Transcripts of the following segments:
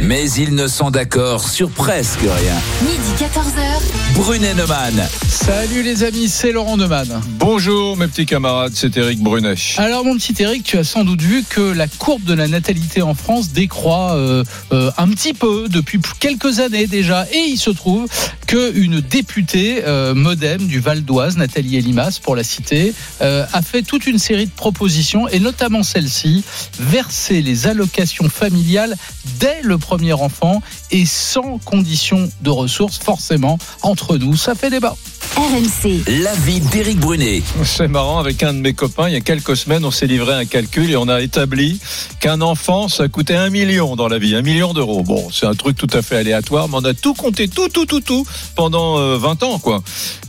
mais ils ne sont d'accord sur presque rien. Midi 14h. Brunet Neumann. Salut les amis, c'est Laurent Neumann. Bonjour mes petits camarades, c'est Eric Brunet. Alors mon petit Eric, tu as sans doute vu que la courbe de la natalité en France décroît euh, euh, un petit peu depuis quelques années déjà. Et il se trouve qu'une députée euh, modem du Val d'Oise, Nathalie Elimas, pour la citer, euh, a fait toute une série de propositions, et notamment celle-ci, verser les allocations familiales dès le premier enfant et sans condition de ressources, forcément, entre nous, ça fait débat. RMC. L'avis d'Éric Brunet. C'est marrant, avec un de mes copains, il y a quelques semaines, on s'est livré un calcul et on a établi qu'un enfant, ça coûtait un million dans la vie, un million d'euros. Bon, c'est un truc tout à fait aléatoire, mais on a tout compté, tout, tout, tout, tout, pendant euh, 20 ans, quoi.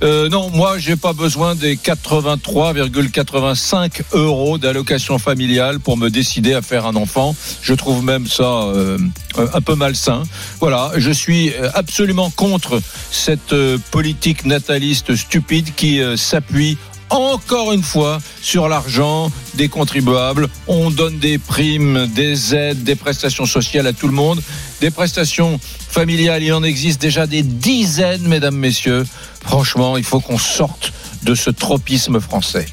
Euh, non, moi, j'ai pas besoin des 83,85 euros d'allocation familiale pour me décider à faire un enfant. Je trouve même ça euh, un peu malsain. Voilà, je suis euh, absolument contre cette euh, politique nataliste stupide qui euh, s'appuie encore une fois sur l'argent des contribuables. On donne des primes, des aides, des prestations sociales à tout le monde. Des prestations familiales, il en existe déjà des dizaines, mesdames, messieurs. Franchement, il faut qu'on sorte de ce tropisme français.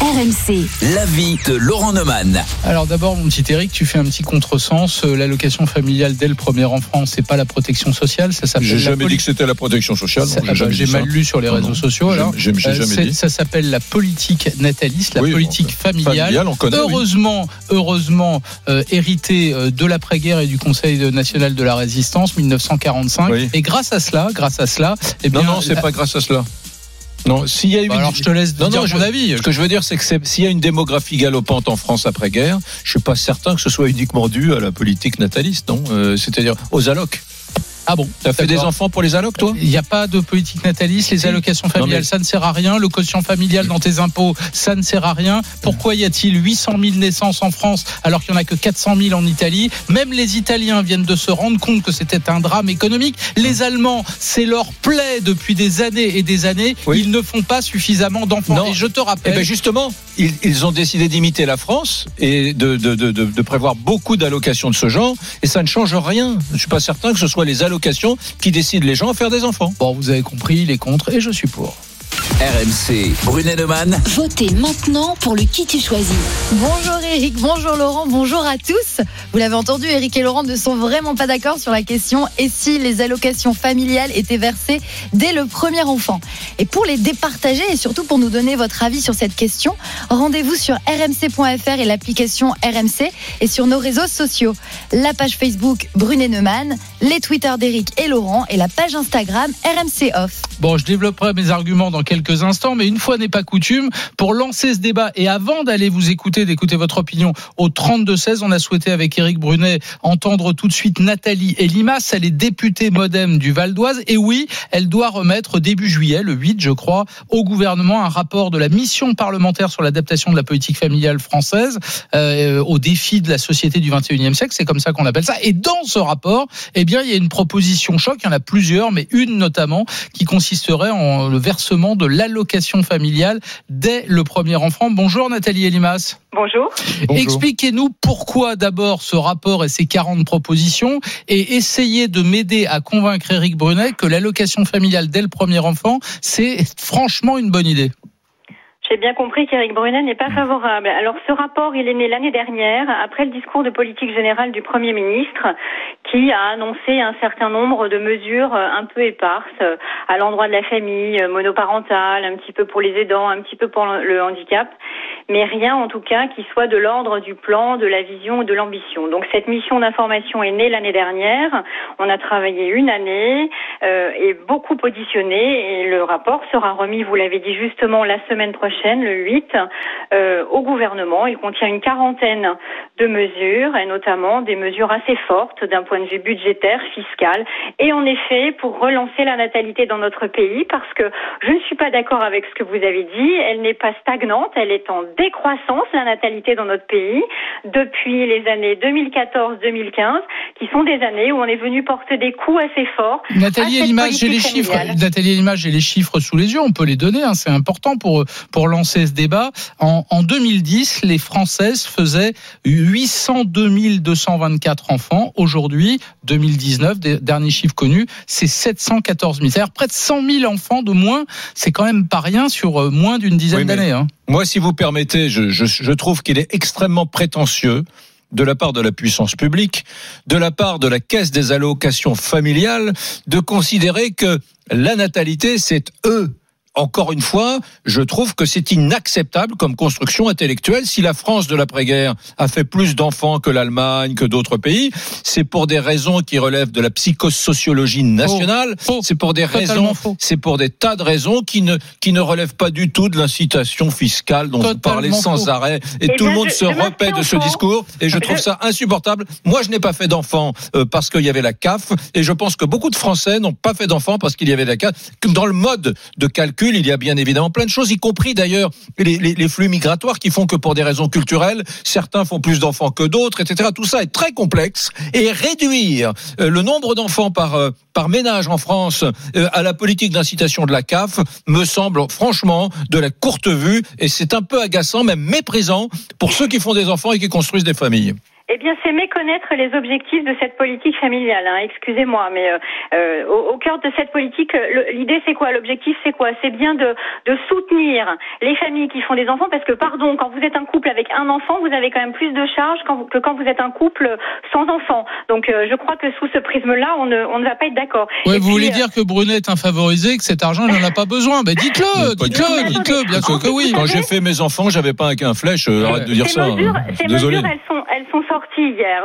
RMC. L'avis de Laurent Neumann. Alors d'abord, mon petit Eric, tu fais un petit contresens. Euh, L'allocation familiale dès le premier enfant, c'est pas la protection sociale, ça s'appelle. J'ai la jamais dit que c'était la protection sociale. Ah bah, J'ai ça. mal lu sur les Non, réseaux non. sociaux. Euh, jamais c'est- dit. ça s'appelle la politique nataliste, la Oui, politique bon, familiale. Familiale, on connaît. oui. Heureusement, heureusement, euh, hérité euh, de l'après-guerre et du Conseil national de la résistance 1945. Oui. Et grâce à cela, grâce à cela, eh bien, Non, non, c'est la- pas grâce à cela. Non, s'il y a eu Bah une- alors je te laisse Non, dire non, mon je- avis. Ce que je veux dire, c'est que s'il y a une démographie galopante en France après-guerre, je suis pas certain que ce soit uniquement dû à la politique nataliste, non Euh, C'est-à-dire aux allocs. Ah bon T'as fait des enfants pour les allocs, toi Il n'y a pas de politique nataliste, les allocations familiales, mais- ça ne sert à rien. Le quotient familial dans tes impôts, ça ne sert à rien. Pourquoi y a-t-il 800 000 naissances en France alors qu'il n'y en a que 400 000 en Italie? Même les Italiens viennent de se rendre compte que c'était un drame économique. Les Allemands, c'est leur plaie depuis des années et des années. Oui. Ils ne font pas suffisamment d'enfants. Et je te Eh rappelle. ben justement, ils, ont décidé d'imiter la France et de, de, prévoir beaucoup d'allocations de ce genre, et ça ne change rien. Je suis pas certain que ce soit les allocations qui décident les gens à faire des enfants. Bon, vous avez compris, il est contre et je suis pour. RMC. Brunet Neumann. Votez maintenant pour le qui tu choisis. Bonjour Eric, bonjour Laurent, bonjour à tous. Vous l'avez entendu, Eric et Laurent ne sont vraiment pas d'accord sur la question et si les allocations familiales étaient versées dès le premier enfant? Et pour les départager et surtout pour nous donner votre avis sur cette question, rendez-vous sur rmc.fr et l'application RMC et sur nos réseaux sociaux. La page Facebook Brunet Neumann, les Twitter d'Eric et Laurent et la page Instagram RMC Off. Bon, je développerai mes arguments dans quelques instants, mais une fois n'est pas coutume, pour lancer ce débat et avant d'aller vous écouter, d'écouter votre opinion au 32-16, on a souhaité avec Éric Brunet entendre tout de suite Nathalie Elimas, elle est députée modem du Val d'Oise, et oui, elle doit remettre début juillet, le 8 je crois, au gouvernement un rapport de la mission parlementaire sur l'adaptation de la politique familiale française euh, aux défis de la société du 21e siècle, c'est comme ça qu'on appelle ça, et dans ce rapport, eh bien, il y a une proposition choc, il y en a plusieurs, mais une notamment qui consisterait en le versement de l'allocation familiale dès le premier enfant. Bonjour Nathalie Elimas. Bonjour. Expliquez-nous pourquoi d'abord ce rapport et ses 40 propositions et essayez de m'aider à convaincre Éric Brunet que l'allocation familiale dès le premier enfant, c'est franchement une bonne idée. J'ai bien compris qu'Éric Brunet n'est pas favorable. Alors ce rapport, il est né l'année dernière, après le discours de politique générale du Premier ministre, qui a annoncé un certain nombre de mesures euh, un peu éparses euh, à l'endroit de la famille, euh, monoparentale, un petit peu pour les aidants, un petit peu pour le handicap, mais rien en tout cas qui soit de l'ordre du plan, de la vision ou de l'ambition. Donc cette mission d'information est née l'année dernière. On a travaillé une année et beaucoup auditionné et le rapport sera remis, vous l'avez dit justement, la semaine prochaine, le 8, euh, au gouvernement. Il contient une quarantaine de mesures et notamment des mesures assez fortes d'un point de vue budgétaire, fiscal et en effet pour relancer la natalité dans notre pays parce que je ne suis pas d'accord avec ce que vous avez dit. Elle n'est pas stagnante, elle est en décroissance, la natalité dans notre pays, depuis les années 2014-2015, qui sont des années où on est venu porter des coups assez forts. Nathalie, l'image et les chiffres. Nathalie, l'image et les chiffres sous les yeux, on peut les donner, hein, c'est important pour, pour lancer ce débat. En, en 2010, les Françaises faisaient 802 224 enfants. Aujourd'hui, 2019, dernier chiffre connu, c'est 714 000. C'est-à-dire près de 100 000 enfants de moins. C'est quand même pas rien sur euh, moins d'une dizaine d'années. Hein. Moi, si vous permettez, je, je, je trouve qu'il est extrêmement prétentieux de la part de la puissance publique, de la part de la caisse des allocations familiales, de considérer que la natalité, c'est eux encore une fois, je trouve que c'est inacceptable comme construction intellectuelle. Si la France de l'après-guerre a fait plus d'enfants que l'Allemagne, que d'autres pays, c'est pour des raisons qui relèvent de la psychosociologie nationale. C'est pour des raisons, c'est pour des tas de raisons qui ne qui ne relèvent pas du tout de l'incitation fiscale dont vous parlez sans arrêt. Et, tout le monde se repète de ce discours. Et je trouve ça insupportable. Moi, je n'ai pas fait d'enfants euh, parce qu'il y avait la CAF. Et je pense que beaucoup de Français n'ont pas fait d'enfants parce qu'il y avait la CAF. Dans le mode de calcul il y a bien évidemment plein de choses, y compris d'ailleurs les, flux migratoires qui font que pour des raisons culturelles, certains font plus d'enfants que d'autres, etc. Tout ça est très complexe et réduire euh, le nombre d'enfants par euh, par ménage en France euh, à la politique d'incitation de la CAF me semble franchement de la courte vue et c'est un peu agaçant, même méprisant pour ceux qui font des enfants et qui construisent des familles. Eh bien, c'est méconnaître les objectifs de cette politique familiale. Hein. Excusez-moi, mais euh, euh au, cœur de cette politique, l'idée c'est quoi? L'objectif c'est quoi? C'est bien de, de, soutenir les familles qui font des enfants, parce que pardon, quand vous êtes un couple avec un enfant, vous avez quand même plus de charges que quand vous êtes un couple sans enfant. Donc, euh, je crois que sous ce prisme-là, on ne, on ne va pas être d'accord. Ouais, vous voulez euh, dire que Brunet est un favorisé, que cet argent, il n'en a pas besoin Ben dites-le, dites-le, dites-le, bien sûr que oui. Quand j'ai fait mes enfants, j'avais pas un, un flèche. arrête de dire ça. Hein. ces Désolé. mesures, elles sont, elles sont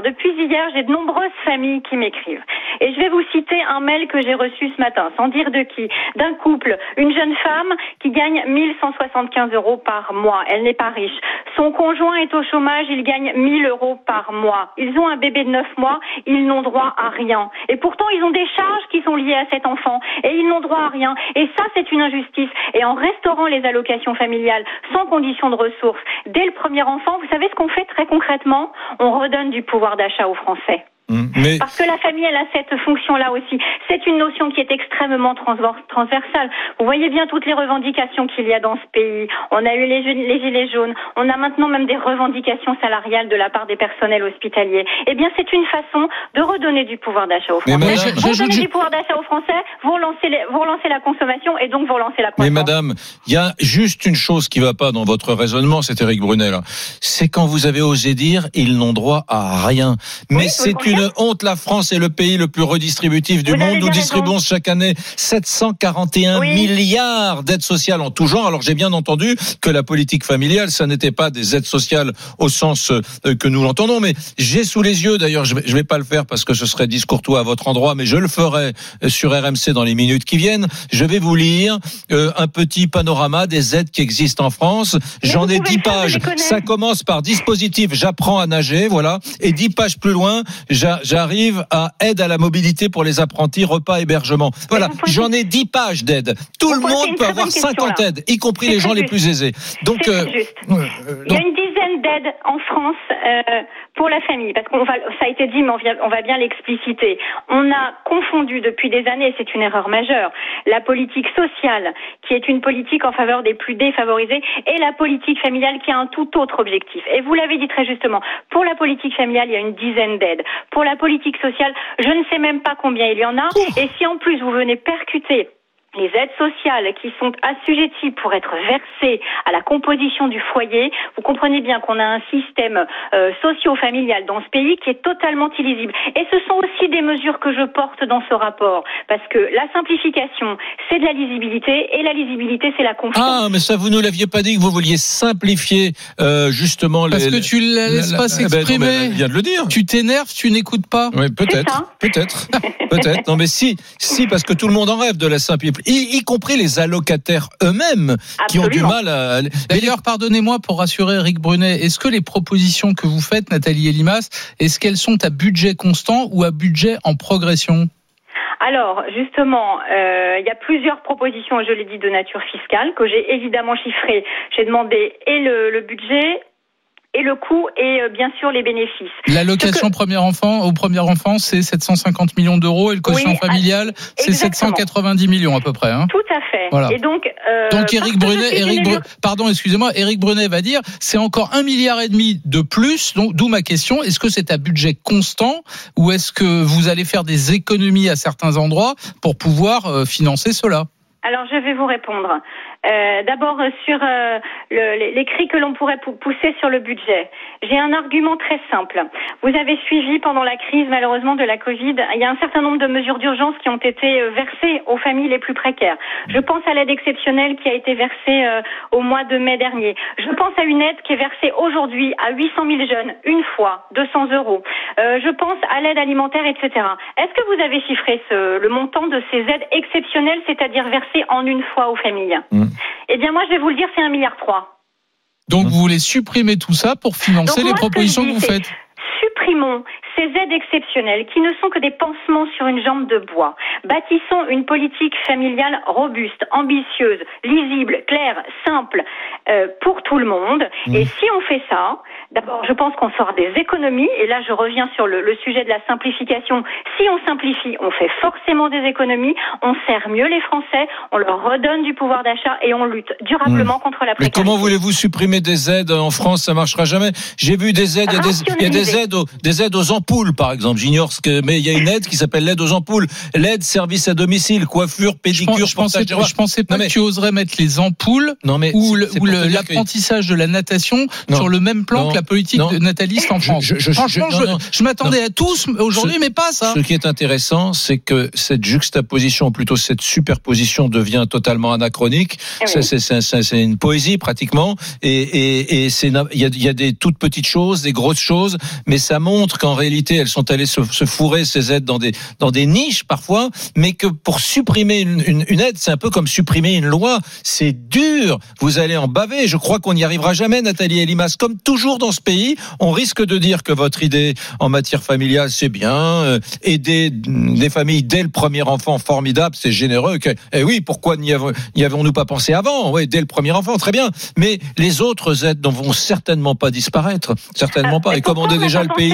Depuis hier, j'ai de nombreuses familles qui m'écrivent. Et je vais vous citer un mail que j'ai reçu ce matin, sans dire de qui, d'un couple, une jeune femme qui gagne 1175 euros par mois. Elle n'est pas riche. Son conjoint est au chômage, il gagne 1000 euros par mois. Ils ont un bébé de 9 mois, ils n'ont droit à rien. Et pourtant, ils ont des charges qui sont liées à cet enfant et ils n'ont droit à rien. Et ça, c'est une injustice. Et en restaurant les allocations familiales sans condition de ressources dès le premier enfant, vous savez ce qu'on fait très concrètement? On redonne du pouvoir d'achat aux Français. Mmh. Parce que la famille, elle a cette fonction-là aussi. C'est une notion qui est extrêmement transversale. Vous voyez bien toutes les revendications qu'il y a dans ce pays. On a eu les, les, gilets jaunes. On a maintenant même des revendications salariales de la part des personnels hospitaliers. Eh bien, c'est une façon de redonner du pouvoir d'achat aux Français. vous redonnez du pouvoir d'achat aux Français, vous relancez, vous relancez la consommation et donc vous relancez la croissance. Mais madame, il y a juste une chose qui va pas dans votre raisonnement, c'est Eric Brunel. C'est quand vous avez osé dire ils n'ont droit à rien. Mais c'est une honte. La France est le pays le plus redistributif du monde. Nous distribuons chaque année 741 milliards d'aides sociales en tout genre. Alors j'ai bien entendu que la politique familiale, ça n'était pas des aides sociales au sens euh, que nous l'entendons. Mais j'ai sous les yeux, d'ailleurs, je ne vais pas le faire parce que ce serait discourtois à votre endroit, mais je le ferai euh, sur RMC dans les minutes qui viennent. Je vais vous lire euh, un petit panorama des aides qui existent en France. J'en ai 10 pages. Ça commence par dispositif, j'apprends à nager, voilà. Et 10 pages plus loin, j'arrive à aide à la mobilité pour les apprentis, repas, hébergement. Voilà, j'en ai 10 pages d'aide. Tout le monde peut avoir 50 aides, y compris les gens les plus aisés. Donc, euh, il y a une dizaine d'aides en France euh, pour la famille, parce qu'on va, ça a été dit, mais on, on va bien l'expliciter. On a confondu depuis des années, c'est une erreur majeure, la politique sociale, qui est une politique en faveur des plus défavorisés, et la politique familiale, qui a un tout autre objectif. Et vous l'avez dit très justement, pour la politique familiale, il y a une dizaine d'aides. Pour la politique sociale, je ne sais même pas combien il y en a. Et si en plus vous venez percuter les aides sociales qui sont assujetties pour être versées à la composition du foyer, vous comprenez bien qu'on a un système euh, socio-familial dans ce pays qui est totalement illisible. Et ce sont aussi des mesures que je porte dans ce rapport, parce que la simplification, c'est de la lisibilité, et la lisibilité, c'est la confiance. Ah, mais ça, vous nous l'aviez pas dit que vous vouliez simplifier euh, justement Parce les- que tu la laisses la- pas la- eh ben, s'exprimer. elle vient de le dire. Tu t'énerves, tu n'écoutes pas. Oui, peut-être, peut-être, peut-être. Non, mais si, si, parce que tout le monde en rêve de la simplification, y, y compris les allocataires eux-mêmes qui ont du mal à. D'ailleurs, pardonnez-moi pour rassurer Eric Brunet, est-ce que les propositions que vous faites, Nathalie Elimas, est-ce qu'elles sont à budget constant ou à budget en progression? Alors, justement, euh, il y a plusieurs propositions, je l'ai dit, de nature fiscale, que j'ai évidemment chiffrées. J'ai demandé et le, le budget, et le coût, et euh, bien sûr les bénéfices. L'allocation premier enfant au premier enfant, c'est 750 millions d'euros et le quotient Oui, familial, c'est exactement. 790 millions à peu près. Hein. Tout à fait. Voilà. Et donc, euh, Donc je Brunet, pardon, excusez-moi, Brunet va dire, c'est encore un milliard et demi de plus. Donc d'où ma question est-ce que c'est à budget constant ou est-ce que vous allez faire des économies à certains endroits pour pouvoir euh, financer cela? Alors, je vais vous répondre. Euh, D'abord, euh, sur euh, le- les, cris que l'on pourrait pou- pousser sur le budget. J'ai un argument très simple. Vous avez suivi pendant la crise, malheureusement, de la Covid, il y a un certain nombre de mesures d'urgence qui ont été euh, versées aux familles les plus précaires. Je pense à l'aide exceptionnelle qui a été versée euh, au mois de mai dernier. Je pense à une aide qui est versée aujourd'hui à 800 000 jeunes, une fois, 200 euros. Euh, je pense à l'aide alimentaire, etc. Est-ce que vous avez chiffré ce, le montant de ces aides exceptionnelles, c'est-à-dire versées en une fois aux familles? Mm. Eh bien, moi, je vais vous le dire, c'est un milliard trois. Donc vous voulez supprimer tout ça pour financer Donc, les moi, ce que propositions que vous faites? Supprimons ces aides exceptionnelles qui ne sont que des pansements sur une jambe de bois. Bâtissons une politique familiale robuste, ambitieuse, lisible, claire, simple euh, pour tout le monde. Mmh. Et si on fait ça, d'abord, je pense qu'on fera des économies. Et là, je reviens sur le, le sujet de la simplification. Si on simplifie, on fait forcément des économies. On sert mieux les Français, on leur redonne du pouvoir d'achat et on lutte durablement contre la Mmh. Mais précarité. comment voulez-vous supprimer des aides en France? Ça marchera jamais. J'ai vu des aides, il y a des, aides, aux, des aides aux ampoules, par exemple. J'ignore ce que, mais il y a une aide qui s'appelle l'aide aux ampoules. L'aide service à domicile, coiffure, je, pédicure, pense- je pensais, rois. je pensais pas Non, mais- que tu oserais mettre les ampoules Non, mais ou que- l'apprentissage de la natation Non. sur le même plan Non. que la politique Non. de nataliste en France. je- je- Franchement, je- m'attendais à tous aujourd'hui, mais pas ça. Ce qui est intéressant, c'est que cette juxtaposition, ou plutôt cette superposition, devient totalement anachronique. Eh oui. C'est c'est- c'est- c'est une poésie pratiquement, et, et, et il y a, il y a des toutes petites choses, des grosses choses, mais ça montre qu'en réalité, elles sont allées se, se fourrer ces aides dans des dans des niches parfois, mais que pour supprimer une, aide, c'est un peu comme supprimer une loi. C'est dur. Vous allez en baver. Je crois qu'on n'y arrivera jamais, Nathalie Elimas. Comme toujours dans ce pays, on risque de dire que votre idée en matière familiale, c'est bien. euh, aider des familles dès le premier enfant, formidable, c'est généreux. Que, eh oui, pourquoi n'y avons- n'y avons-nous pas pensé avant? Oui, dès le premier enfant, très bien. Mais les autres aides ne vont certainement pas disparaître. Certainement pas. Et comme on est déjà le pays...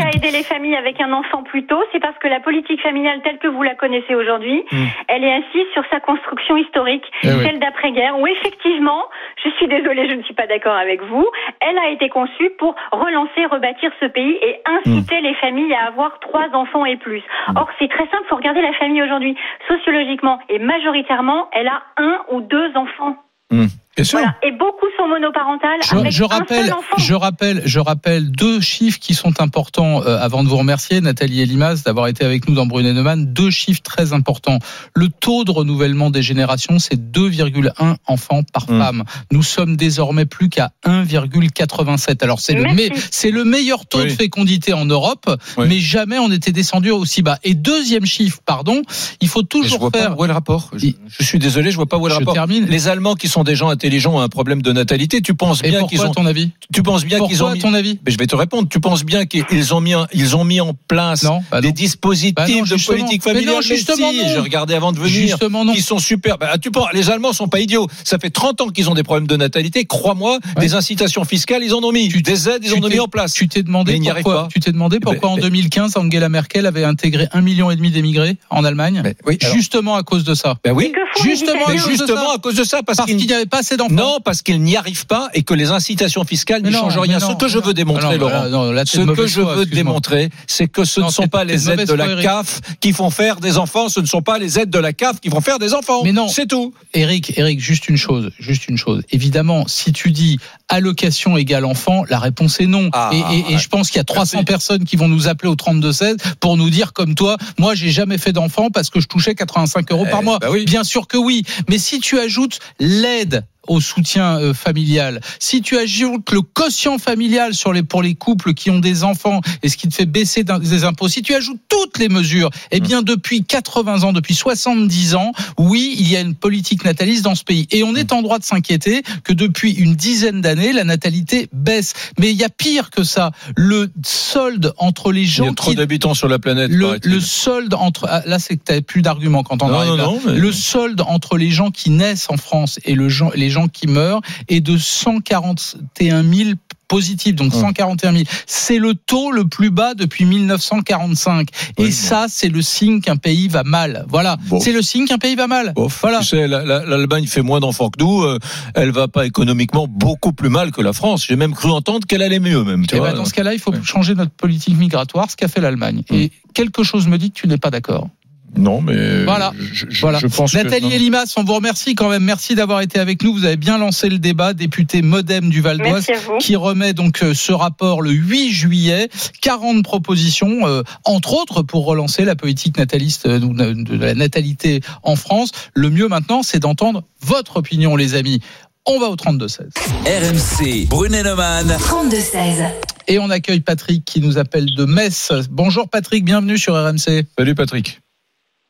avec un enfant plus tôt, c'est parce que la politique familiale telle que vous la connaissez aujourd'hui, Hmm. elle est assise sur sa construction historique, Eh oui. celle d'après-guerre, où effectivement, je suis désolée, je ne suis pas d'accord avec vous, elle a été conçue pour relancer, rebâtir ce pays et inciter Hmm. les familles à avoir trois enfants et plus. Or, c'est très simple, faut regarder la famille aujourd'hui. Sociologiquement et majoritairement, elle a un ou deux enfants. Hum, Bien sûr. Voilà. Et beaucoup sont monoparentales Je, avec je un rappelle, seul enfant. je rappelle, je rappelle deux chiffres qui sont importants euh, avant de vous remercier, Nathalie Elimas, d'avoir été avec nous dans Brunet Neumann. Deux chiffres très importants. Le taux de renouvellement des générations, c'est 2,1 enfants par Mm. femme. Nous sommes désormais plus qu'à 1,87. Alors c'est le, Merci. me- c'est le meilleur taux Oui. de fécondité en Europe, Oui. mais jamais on était descendu aussi bas. Et deuxième chiffre, pardon, il faut Mais je toujours vois faire. pas où est le rapport. Je, je suis désolé, je vois pas où est le Je rapport. termine. Les Allemands qui sont des gens intelligents ont un problème de natalité. Tu penses Et bien qu'ils ont. ton avis Tu penses bien qu'ils ont. Mis... ton avis Mais je vais te répondre. Tu penses bien qu'ils ont mis, en- ils ont mis en place Non, bah des dispositifs Bah non, de politique Mais non, familiale. justement si, non. je regardais avant de venir. Justement non. Qui sont super. Bah, tu penses, les Allemands sont pas idiots. Ça fait 30 ans qu'ils ont des problèmes de natalité. Crois-moi, Ouais. des incitations fiscales, ils en ont mis. Tu- des aides, ils en ont t'es- mis en place. Tu t'es demandé Mais pourquoi. Tu t'es demandé pourquoi en ben- 2015 Angela Merkel avait intégré un million et demi d'émigrés en Allemagne Mais oui, Justement à cause de ça. Ben oui. Les Justement, Mais à cause de justement ça. à cause de ça, parce, qu'il n'y avait pas assez assez d'enfants. Non, parce qu'ils n'y arrivent pas et que les incitations fiscales n'y changent rien. non, Ce que je veux démontrer, non, Laurent, non, là, t'es ce que je veux démontrer, c'est que ce ne sont pas les de aides de la foi. CAF qui font faire des enfants, ce ne sont pas les aides de la CAF qui vont faire des enfants. Mais non. C'est tout. Eric, Eric, juste une chose, juste une chose. Évidemment, si tu dis allocation égale enfant, la réponse est non. Ah, et, et- et je pense qu'il y a 300 Merci. personnes qui vont nous appeler au 32-16 pour nous dire comme toi, moi j'ai jamais fait d'enfant parce que je touchais 85 euros par Eh, mois. bah oui. Bien sûr que oui. Mais si tu ajoutes l'aide au soutien euh, familial, si tu ajoutes le quotient familial sur les pour les couples qui ont des enfants et ce qui te fait baisser des impôts, si tu ajoutes toutes les mesures, eh bien depuis 80 ans, depuis 70 ans, oui, il y a une politique nataliste dans ce pays et on est en droit de s'inquiéter que depuis une dizaine d'années la natalité baisse. Mais il y a pire que ça, le solde entre les Il y gens a trop qui d'habitants sur la planète. le, solde entre ah, là c'est que plus d'arguments quand on Non, arrive non, là. non, mais- le solde entre les gens qui naissent en France et le les gens qui meurent est de 141 000 positifs, donc Hum. 141 000. C'est le taux le plus bas depuis 1945. Et Oui, ça, c'est le signe qu'un pays va mal. Voilà, Bon. c'est le signe qu'un pays va mal. Voilà. Tu sais, l'Allemagne fait moins d'enfants que nous. euh, elle va pas économiquement beaucoup plus mal que la France. J'ai même cru entendre qu'elle allait mieux, même. Tu Et vois. ben, dans ce cas-là, il faut Ouais. changer notre politique migratoire, ce qu'a fait l'Allemagne. Et quelque chose me dit que tu n'es pas d'accord. Non, mais Voilà. Je, je- Voilà. je pense que- Nathalie non. Elimas, on vous remercie quand même. Merci d'avoir été avec nous. Vous avez bien lancé le débat, député Modem du Val d'Oise, qui remet donc euh, ce rapport le 8 juillet. 40 propositions, euh, entre autres, pour relancer la politique nataliste euh, de la natalité en France. Le mieux maintenant, c'est d'entendre votre opinion, les amis. On va au 32-16. RMC, Brunet-Neumann. 32-16. Et on accueille Patrick qui nous appelle de Metz. Bonjour Patrick, bienvenue sur RMC. Salut Patrick.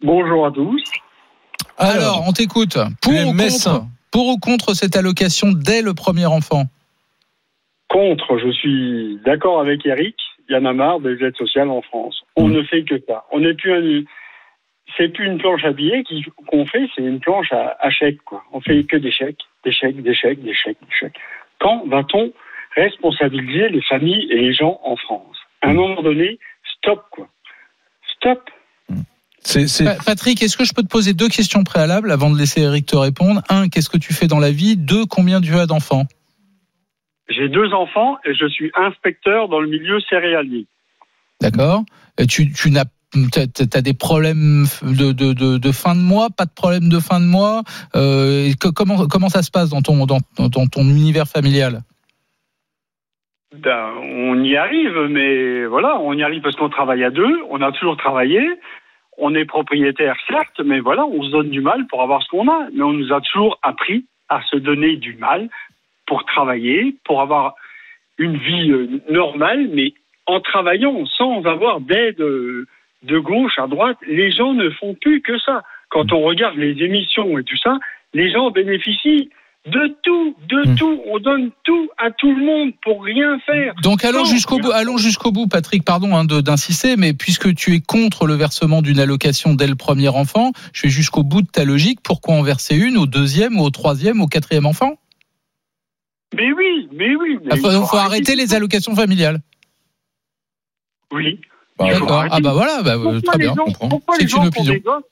Bonjour à tous. Alors, on t'écoute. Pour ou, contre, pour ou contre cette allocation dès le premier enfant Contre, je suis d'accord avec Eric. Il y en a marre des aides sociales en France. On Mm. ne fait que ça. On n'est plus un, c'est plus une planche à billets qu'on fait, c'est une planche à, à chèques, quoi. On fait que des chèques, des chèques, des chèques, des chèques, des chèques. Quand va-t-on responsabiliser les familles et les gens en France? À un moment donné, stop, quoi. Stop. Patrick, est-ce que je peux te poser deux questions préalables avant de laisser Eric te répondre? Un, qu'est-ce que tu fais dans la vie? Deux, combien tu as d'enfants? J'ai deux enfants et je suis inspecteur dans le milieu céréalier. D'accord. Et Tu, tu n'as as, des problèmes de, de, de, de fin de mois, pas de problème de fin de mois? Euh, que- comment, comment ça se passe dans ton, dans, dans ton univers familial? Ben, on y arrive, mais voilà, on y arrive parce qu'on travaille à deux, on a toujours travaillé, on est propriétaire certes, mais voilà, on se donne du mal pour avoir ce qu'on a. Mais on nous a toujours appris à se donner du mal pour travailler, pour avoir une vie euh, normale, mais en travaillant sans avoir d'aide euh, de gauche à droite. Les gens ne font plus que ça. Quand on regarde les émissions et tout ça, les gens bénéficient de tout, de Hmm. tout. On donne tout à tout le monde pour rien faire. Donc allons jusqu'au bout, allons jusqu'au bout, Patrick. Pardon hein, de- d'insister, mais puisque tu es contre le versement d'une allocation dès le premier enfant, je vais jusqu'au bout de ta logique. Pourquoi en verser une au deuxième, ou au troisième, au quatrième enfant? Mais oui, mais oui. mais Il faut, il faut arrêter les allocations familiales. Oui. Bah, D'accord. Ah bah voilà, bah, euh, très bien. gens, on comprend. pourquoi les C'est gens une opinion. des gosses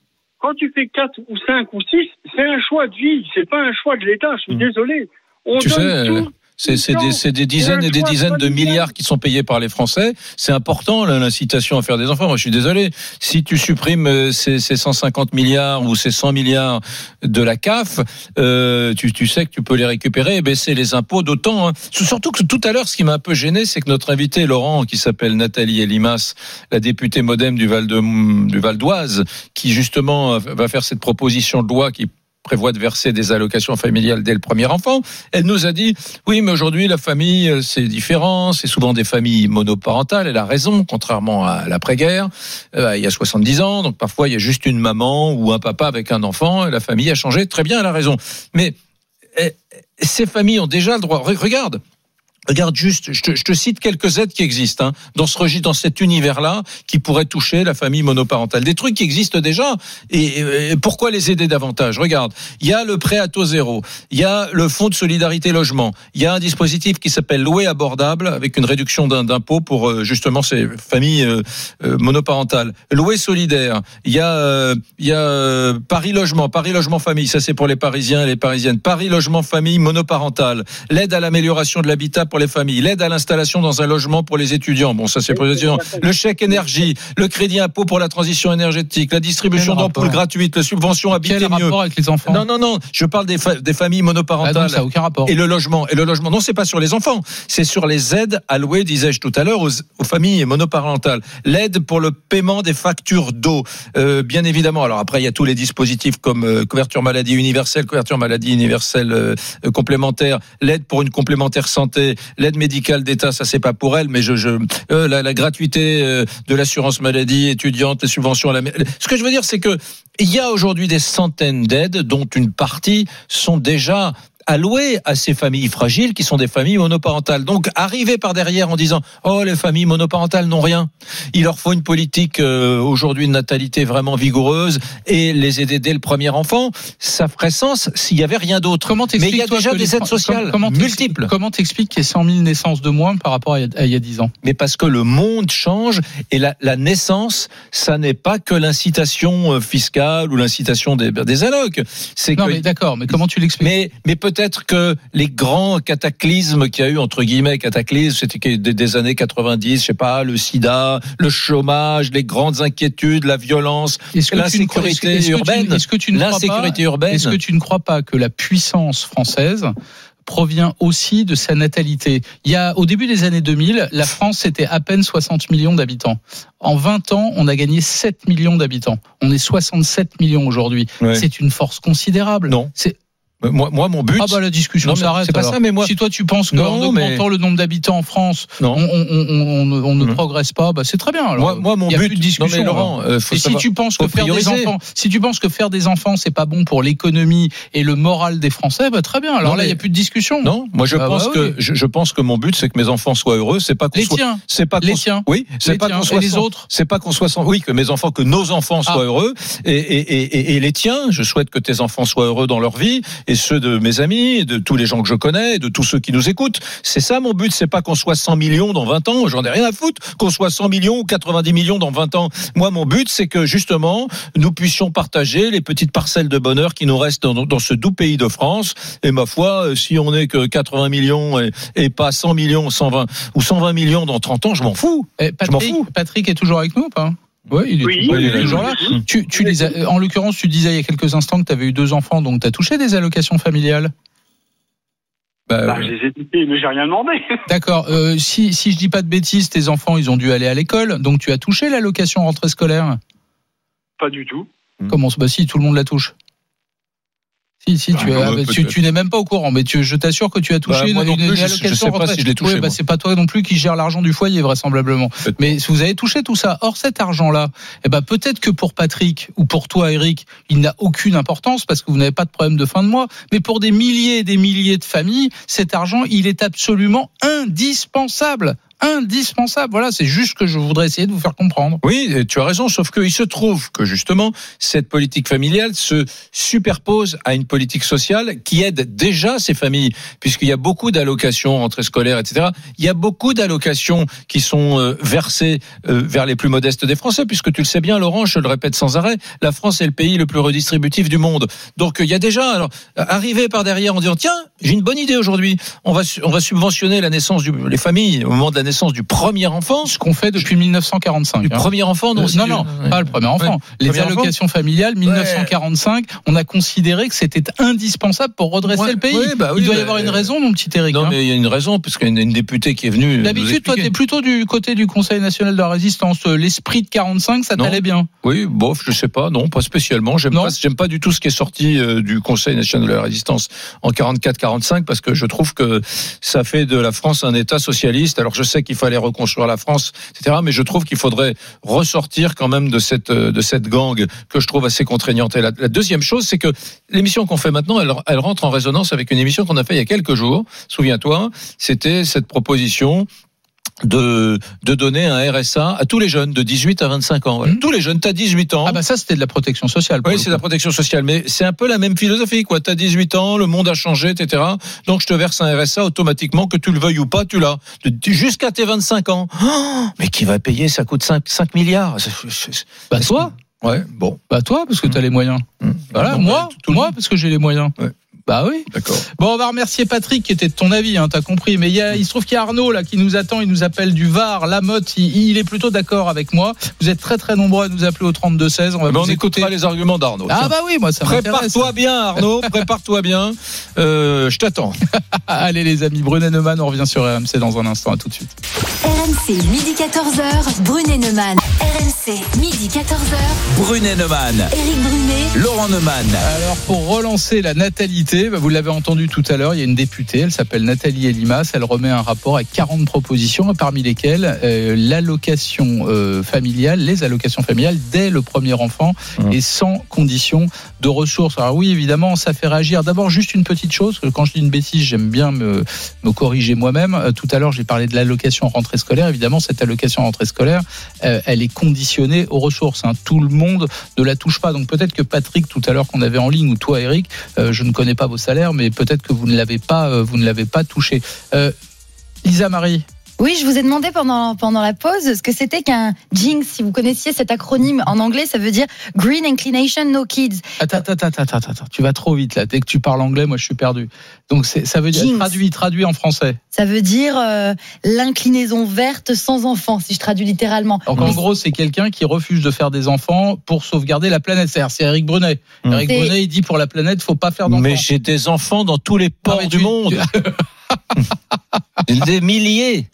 Quand tu fais 4 ou 5 ou 6, c'est un choix de vie, c'est pas un choix de l'État, je suis Mm. désolé. On Tu donne sais, tout. C'est des, des dizaines et des dizaines de milliards qui sont payés par les Français. C'est important l'incitation à faire des enfants. Moi, je suis désolé. Si tu supprimes euh, ces, ces 150 milliards ou ces 100 milliards de la CAF, euh, tu, tu sais que tu peux les récupérer et baisser les impôts d'autant. hein. Surtout que tout à l'heure, ce qui m'a un peu gêné, c'est que notre invité Laurent, qui s'appelle Nathalie Elimas, la députée MoDem du Val de, du Val d'Oise, qui justement va faire cette proposition de loi qui prévoit de verser des allocations familiales dès le premier enfant. Elle nous a dit, oui, mais aujourd'hui, la famille, euh, c'est différent, c'est souvent des familles monoparentales. Elle a raison, contrairement à l'après-guerre, euh, il y a 70 ans. Donc parfois, il y a juste une maman ou un papa avec un enfant. La famille a changé. Très bien, elle a raison. Mais eh, ces familles ont déjà le droit. Re- Regarde. Regarde juste, je te, je te cite quelques aides qui existent hein, dans ce registre, dans cet univers-là, qui pourraient toucher la famille monoparentale. Des trucs qui existent déjà. Et, et pourquoi les aider davantage? Regarde, il y a le prêt à taux zéro, il y a le fonds de solidarité logement, il y a un dispositif qui s'appelle louer abordable avec une réduction d'impôt pour euh, justement ces familles euh, euh, monoparentales. Louer solidaire, il y a, il y a Paris logement, Paris logement famille, ça c'est pour les Parisiens et les Parisiennes. Paris logement famille monoparentale, l'aide à l'amélioration de l'habitat pour les familles, l'aide à l'installation dans un logement pour les étudiants. Bon, ça c'est pour les étudiants. Le chèque énergie, le crédit impôt pour la transition énergétique, la distribution d'ampoules gratuites, la subvention habiter Quel mieux. rapport avec les enfants Non, non, non. Je parle des, fa- des familles Ah, monoparentales. donc ça n'a aucun rapport. Et le logement. Et le logement. Non, c'est pas sur les enfants. C'est sur les aides allouées, disais-je tout à l'heure, aux, aux familles monoparentales. L'aide pour le paiement des factures d'eau. Euh, bien évidemment. Alors après, il y a tous les dispositifs comme euh, couverture maladie universelle, couverture maladie universelle euh, euh, complémentaire, l'aide pour une complémentaire santé, l'aide médicale d'État, ça c'est pas pour elle, mais je, je euh, la, la gratuité euh, de l'assurance maladie étudiante, les subventions à la. Ce que je veux dire, c'est que il y a aujourd'hui des centaines d'aides dont une partie sont déjà allouées à ces familles fragiles qui sont des familles monoparentales. Donc arriver par derrière en disant oh les familles monoparentales n'ont rien, il leur faut une politique euh, aujourd'hui de natalité vraiment vigoureuse et les aider dès le premier enfant, ça ferait sens s'il y avait rien d'autre. Comment Mais il y a déjà des aides sociales comment multiples. Comment t'expliques qu'il y ait 100 000 naissances de moins par rapport à il y a- à il y a 10 ans? Mais parce que le monde change et la, la naissance, ça n'est pas que l'incitation euh, fiscale ou l'incitation des, des allocs. C'est Non, que mais d'accord, mais comment tu l'expliques? Mais, mais peut-être que les grands cataclysmes qu'il y a eu, entre guillemets, cataclysmes, c'était des, des années 90, je sais pas, le sida, le chômage, les grandes inquiétudes, la violence, l'insécurité urbaine, Est-ce que tu ne crois pas l'insécurité urbaine. Est-ce que tu ne crois pas que la puissance française provient aussi de sa natalité? Il y a, au début des années 2000, la France c'était à peine 60 millions d'habitants. En 20 ans, on a gagné 7 millions d'habitants. On est 67 millions aujourd'hui. Ouais. C'est une force considérable. Non. C'est Moi, moi, mon but. ah bah la discussion Non, s'arrête. c'est pas alors. ça, mais moi- si toi tu penses qu'en augmentant mais- le nombre d'habitants en France, Non. on, on- on- ne Mhm. progresse pas, bah c'est très bien. Alors, moi, moi, mon il y a but. plus de discussion. non, mais Laurent, euh, faut Et si tu penses que faire des enfants, si tu penses que faire des enfants c'est pas bon pour l'économie et le moral des Français, bah très bien. Alors Non, là, il mais- y a plus de discussion. Non, moi je Ah pense bah que oui. je, je pense que mon but c'est que mes enfants soient heureux. C'est pas qu'on Les soit. tiens. C'est pas Les tiens. Oui, c'est pas qu'on soit. les autres C'est pas qu'on soit. sans- Oui, que mes enfants, que nos enfants soient Ah. heureux et les tiens. Je souhaite que tes enfants soient heureux dans leur vie et ceux de mes amis, et de tous les gens que je connais, et de tous ceux qui nous écoutent. C'est ça mon but. C'est pas qu'on soit 100 millions dans 20 ans. J'en ai rien à foutre. Qu'on soit 100 millions ou 90 millions dans 20 ans. Moi, mon but, c'est que justement, nous puissions partager les petites parcelles de bonheur qui nous restent dans, dans ce doux pays de France. Et ma foi, euh, si on n'est que 80 millions et, et pas 100 millions, 120 ou 120 millions dans 30 ans, je m'en fous. Eh, m'en Patrick, fous. Patrick est toujours avec nous ou pas? Oui, il est Oui, là. Tu, tu les as- en l'occurrence, tu disais il y a quelques instants que tu avais eu deux enfants, donc tu as touché des allocations familiales. Bah, Bah, je les ai piqués, mais j'ai rien demandé. D'accord. Euh, si, si je dis pas de bêtises, tes enfants, ils ont dû aller à l'école, donc tu as touché l'allocation rentrée scolaire? Pas du tout. Hmm. Comment Bah si, tout le monde la touche. Si, si, tu, Ah, as- ouais, tu, tu n'es même pas au courant, mais tu, je t'assure que tu as touché Bah, moi une, non une- plus, une je- allocation sais pas si je l'ai touché, Oui, bah, c'est pas toi non plus qui gère l'argent du foyer, vraisemblablement. Mais si vous avez touché tout ça, or cet argent-là, eh ben peut-être que pour Patrick ou pour toi, Eric, il n'a aucune importance parce que vous n'avez pas de problème de fin de mois. Mais pour des milliers et des milliers de familles, cet argent, il est absolument indispensable. Indispensable. Voilà, c'est juste que je voudrais essayer de vous faire comprendre. Oui, et tu as raison, sauf qu'il se trouve que justement, cette politique familiale se superpose à une politique sociale qui aide déjà ces familles, puisqu'il y a beaucoup d'allocations, rentrées scolaires, etc. Il y a beaucoup d'allocations qui sont euh, versées euh, vers les plus modestes des Français, puisque tu le sais bien, Laurent, je le répète sans arrêt, la France est le pays le plus redistributif du monde. Donc il y a déjà, alors, arriver par derrière en disant, tiens, j'ai une bonne idée aujourd'hui, on va, on va subventionner la naissance du, les familles au moment de la naissance du premier enfant. Ce qu'on fait depuis 1945. Du hein. premier enfant, non Euh, non, non, ouais. pas le premier enfant. Ouais. Les Premier enfant. allocations familiales, 1945, on a considéré que c'était indispensable pour redresser le pays. bah oui, Il doit y bah, avoir une euh, raison, mon petit Eric. Non, hein. mais il y a une raison, parce qu'il y a une, députée qui est venue. D'habitude, toi, t'es plutôt du côté du Conseil national de la résistance. Euh, L'esprit de 45, ça t'allait bien? Oui, bof, je sais pas, non, pas spécialement. J'aime pas, pas du tout ce qui est sorti euh, du Conseil national de la résistance en 44-45, parce que je trouve que ça fait de la France un État socialiste. Alors je sais qu'il fallait reconstruire la France, etc. Mais je trouve qu'il faudrait ressortir quand même de cette de cette gang que je trouve assez contraignante. Et la, deuxième chose, c'est que l'émission qu'on fait maintenant, elle, rentre en résonance avec une émission qu'on a fait il y a quelques jours. Souviens-toi, c'était cette proposition de, de donner un RSA à tous les jeunes de 18 à 25 ans. Voilà. Mmh. Tous les jeunes, tu as 18 ans. Ah bah ça c'était de la protection sociale. Oui, c'est coup. la protection sociale, mais c'est un peu la même philosophie, quoi. T'as 18 ans, le monde a changé, etc. Donc je te verse un RSA automatiquement, que tu le veuilles ou pas, tu l'as. De- Jusqu'à tes 25 ans. Oh, mais qui va payer? Ça coûte 5, 5 milliards. Bah toi, Ouais, bon. bah toi parce que t'as les moyens. Mmh. Voilà, Bon, moi, bah, tout moi parce que j'ai les moyens. Ouais. Bah oui. D'accord. Bon, on va remercier Patrick qui était de ton avis, hein, t'as compris. Mais il, y a, il se trouve qu'il y a Arnaud là qui nous attend, il nous appelle du Var, Lamotte. Il, il est plutôt d'accord avec moi. Vous êtes très très nombreux à nous appeler au 32 16. On va ben, vous on écouter. les arguments d'Arnaud. Ah Tiens. bah oui, moi ça. Prépare-toi bien, Arnaud. Prépare-toi bien. Euh, je t'attends. Allez les amis, Brunet Neumann, on revient sur RMC dans un instant. À tout de suite. RMC, midi 14h, Brunet Neumann. RMC, midi 14h, Brunet Neumann, Éric Brunet. Laurent Neumann. Alors pour relancer la natalité, bah, vous l'avez entendu tout à l'heure, il y a une députée, elle s'appelle Nathalie Elimas, elle remet un rapport avec 40 propositions, parmi lesquelles euh, l'allocation euh, familiale, les allocations familiales dès le premier enfant Mmh. et sans condition de ressources. Alors oui, évidemment, ça fait réagir. D'abord, juste une petite chose, quand je dis une bêtise, j'aime bien me, corriger moi-même. Euh, Tout à l'heure, j'ai parlé de l'allocation rentrée scolaire. Évidemment, cette allocation rentrée scolaire, euh, elle est conditionnée aux ressources. hein. Tout le monde ne la touche pas. Donc peut-être que Patrick, tout à l'heure qu'on avait en ligne, ou toi, Eric, euh, je ne connais pas vos salaires, mais peut-être que vous ne l'avez pas, vous ne l'avez pas touché. Lisa Marie, Oui, je vous ai demandé pendant, pendant la pause ce que c'était qu'un JINX. Si vous connaissiez cet acronyme en anglais, ça veut dire Green Inclination No Kids. attends, attends, attends, attends, attends, tu vas trop vite là. Dès que tu parles anglais, moi je suis perdu. Donc ça veut dire Jinx. traduit, traduit en français. Ça veut dire euh, l'inclinaison verte sans enfant, si je traduis littéralement. Donc en gros, c'est quelqu'un qui refuse de faire des enfants pour sauvegarder la planète. C'est-à-dire, c'est Eric Brunet. Mmh. Eric Brunet, il dit pour la planète, faut pas faire d'enfants. Mais j'ai des enfants dans tous les ports du tu- monde. des milliers.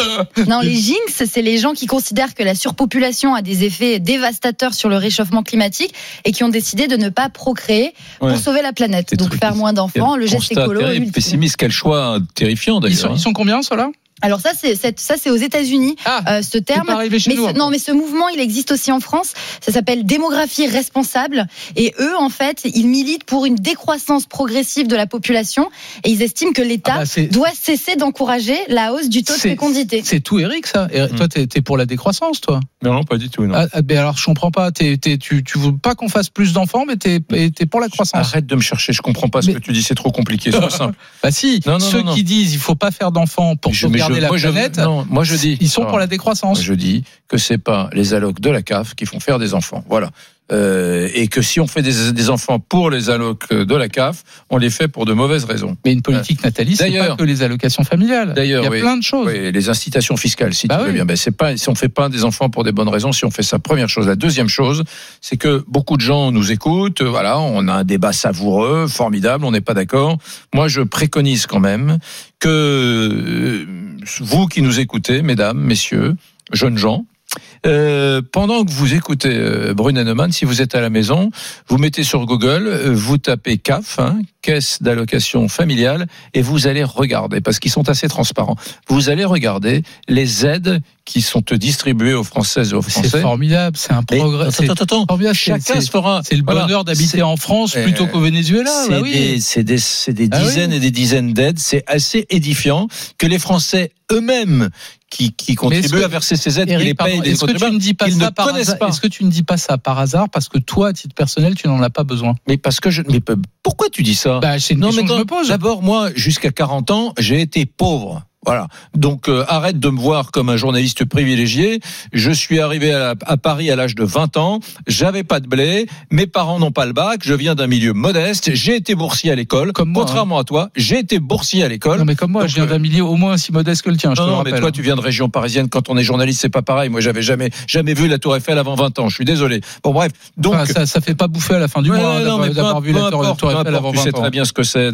Non, les jinx, c'est les gens qui considèrent que la surpopulation a des effets dévastateurs sur le réchauffement climatique et qui ont décidé de ne pas procréer Ouais. pour sauver la planète. Des Donc faire moins d'enfants, le geste écolo. pessimiste, quel choix terrifiant Ils sont, d'ailleurs. hein. ils sont combien, ceux-là? Alors ça, c'est c'est- ça, c'est aux États-Unis. Ah, euh, ce c'est terme. pas arrivé chez Mais nous. ce, non, mais ce mouvement, il existe aussi en France. Ça s'appelle démographie responsable. Et eux, en fait, ils militent pour une décroissance progressive de la population. Et ils estiment que l'État Ah bah, c'est- doit cesser d'encourager la hausse du taux de C'est- fécondité. C'est tout, Eric, ça. Et Mm. Toi, t'es es pour la décroissance, toi? Non, non, pas du tout. Non. Ah, ah, ben alors, je comprends pas. T'es- t'es- tu, tu veux pas qu'on fasse plus d'enfants, mais t'es es pour la croissance. Arrête de me chercher, je comprends pas ce Mais- que tu dis, c'est trop compliqué, sois simple. Bah si. Non, non, Ceux non, non. qui disent il faut pas faire d'enfants pour Je- je- la moi, je- non, moi je dis. ils sont Alors, pour la décroissance. Je dis que c'est pas les allocs de la CAF qui font faire des enfants. Voilà. Euh, et que si on fait des, des enfants pour les allocs de la CAF, on les fait pour de mauvaises raisons. Mais une politique Nathalie, c'est pas que les allocations familiales. D'ailleurs, il y a oui. plein de choses. Oui, les incitations fiscales, si Bah tu veux bien. Ben, c'est pas, si on fait pas des enfants pour des bonnes raisons, si on fait ça, première chose. La deuxième chose, c'est que beaucoup de gens nous écoutent. euh, Voilà, on a un débat savoureux, formidable. On n'est pas d'accord. Moi, je préconise quand même que euh, vous qui nous écoutez, mesdames, messieurs, jeunes gens. Euh, pendant que vous écoutez euh, Neumann, si vous êtes à la maison, vous mettez sur Google, euh, vous tapez CAF, hein, caisse d'allocation familiale, et vous allez regarder, parce qu'ils sont assez transparents, vous allez regarder les aides qui sont distribuées aux Françaises et aux C'est Français. formidable, c'est un Mais progrès. attends, c'est attends, attends, c'est- chacun c'est- se fera. C'est le voilà, bonheur d'habiter c'est- en France Euh, plutôt qu'au Venezuela. C'est bah oui. des, c'est des, c'est des Ah oui. dizaines et des dizaines d'aides. C'est assez édifiant que les Français eux-mêmes qui, qui contribuent à verser ces aides, qui Eric, les pardon, payent des est-ce que tu ne dis pas ils ça par hasard. Est-ce que tu ne dis pas ça par hasard parce que toi, à titre personnel, tu n'en as pas besoin? Mais parce que je, mais pourquoi tu dis ça? Bah, c'est une Non, question mais que je me pose. D'abord, moi, jusqu'à 40 ans, j'ai été pauvre. Voilà. Donc euh, arrête de me voir comme un journaliste privilégié. Je suis arrivé à, à Paris à l'âge de 20 ans. J'avais pas de blé. Mes parents n'ont pas le bac. Je viens d'un milieu modeste. J'ai été boursier à l'école. Comme moi, hein. Contrairement à toi, j'ai été boursier à l'école. Non, mais comme moi, Donc, je viens euh, d'un milieu au moins aussi modeste que le tien, je Non, te le non, mais toi, tu viens de région parisienne. Quand on est journaliste, c'est pas pareil. Moi, j'avais jamais, jamais vu la Tour Eiffel avant 20 ans. Je suis désolé. Bon, bref. Donc, Enfin, ça, ça fait pas bouffer à la fin du Ouais, mois hein, d'avoir vu la Tour Eiffel avant Tu sais 20 ans. très bien ce que c'est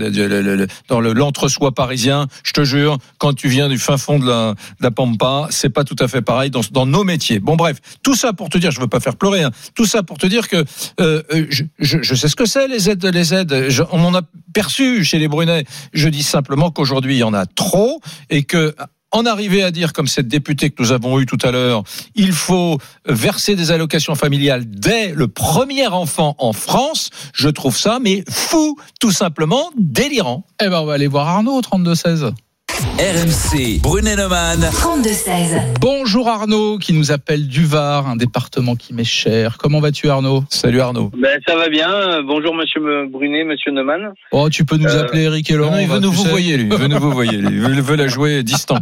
dans le- l'entre-soi parisien. Je te jure, quand tu viens du fin fond de la, de la Pampa, c'est pas tout à fait pareil dans, nos métiers. Bon, bref, tout ça pour te dire, je veux pas faire pleurer. hein, tout ça pour te dire que euh, euh, je, sais ce que c'est les aides, les aides. On en a perçu chez les Brunets. Je dis simplement qu'aujourd'hui il y en a trop et que en arriver à dire, comme cette députée que nous avons eue tout à l'heure, il faut verser des allocations familiales dès le premier enfant en France, je trouve ça, mais fou, tout simplement délirant. Eh ben, on va aller voir Arnaud au 32-16. RMC, Brunet-Neumann. 32-16. Bonjour Arnaud, qui nous appelle du Var, un département qui m'est cher. Comment vas-tu Arnaud? Salut Arnaud. Ben, ça va bien. Bonjour Monsieur Brunet, Monsieur Neumann. Oh, tu peux nous Euh, appeler Eric et Laurent. Non, il veut nous vous voyez, lui. Il veut nous vous voyez, lui. Il veut, la jouer distant.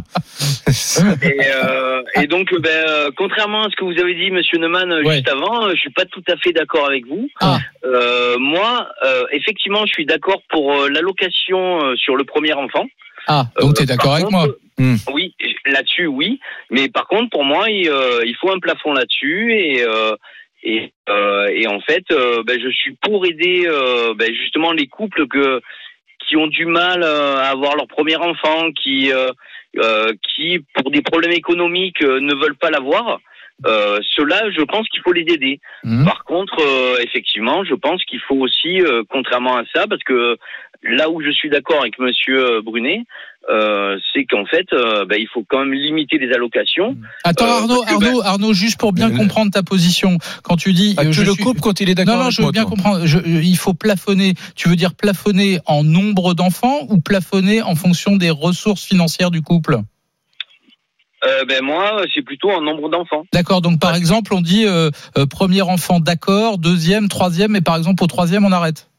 Et, euh, et donc, ben, euh, contrairement à ce que vous avez dit, Monsieur Neumann, Ouais. juste avant, euh, je suis pas tout à fait d'accord avec vous. Ah. Euh, moi, euh, effectivement, je suis d'accord pour euh, l'allocation euh, sur le premier enfant. Ah, donc t'es Euh, d'accord avec moi Hmm. Oui, là-dessus, oui. Mais par contre, pour moi, il, euh, il faut un plafond là-dessus et. Euh, et, euh, et en fait, euh, ben, je suis pour aider euh, ben, justement les couples que, qui ont du mal euh, à avoir leur premier enfant, qui, euh, euh, qui pour des problèmes économiques euh, ne veulent pas l'avoir. Euh, Ceux-là, je pense qu'il faut les aider. Hmm. Par contre, euh, effectivement, je pense qu'il faut aussi, euh, contrairement à ça, parce que là où je suis d'accord avec Monsieur Brunet, euh, c'est qu'en fait, euh, ben, il faut quand même limiter les allocations. Attends Euh, Arnaud, parce que, Arnaud, Arnaud, juste pour bien Mais- comprendre ta position, quand tu dis Ah, euh, tu je le suis- coupes quand il est d'accord Non, non, avec je veux moi, bien toi. comprendre. Je- euh, il faut plafonner. Tu veux dire plafonner en nombre d'enfants ou plafonner en fonction des ressources financières du couple? Euh, ben moi, c'est plutôt un nombre d'enfants. D'accord. Donc par exemple, on dit euh, euh, premier enfant, d'accord, deuxième, troisième, et par exemple au troisième, on arrête.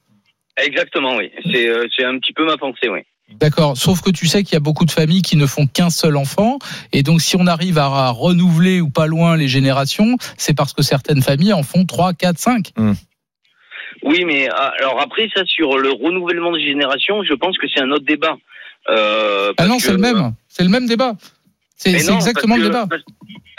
Exactement, oui. C'est euh, c'est un petit peu ma pensée, oui. D'accord. Sauf que tu sais qu'il y a beaucoup de familles qui ne font qu'un seul enfant, et donc si on arrive à, à renouveler ou pas loin les générations, c'est parce que certaines familles en font trois, quatre, cinq. Oui, mais ah, alors après ça sur le renouvellement de génération, je pense que c'est un autre débat. Euh, Ah non, que- c'est le même. C'est le même débat. C'est exactement le débat. parce-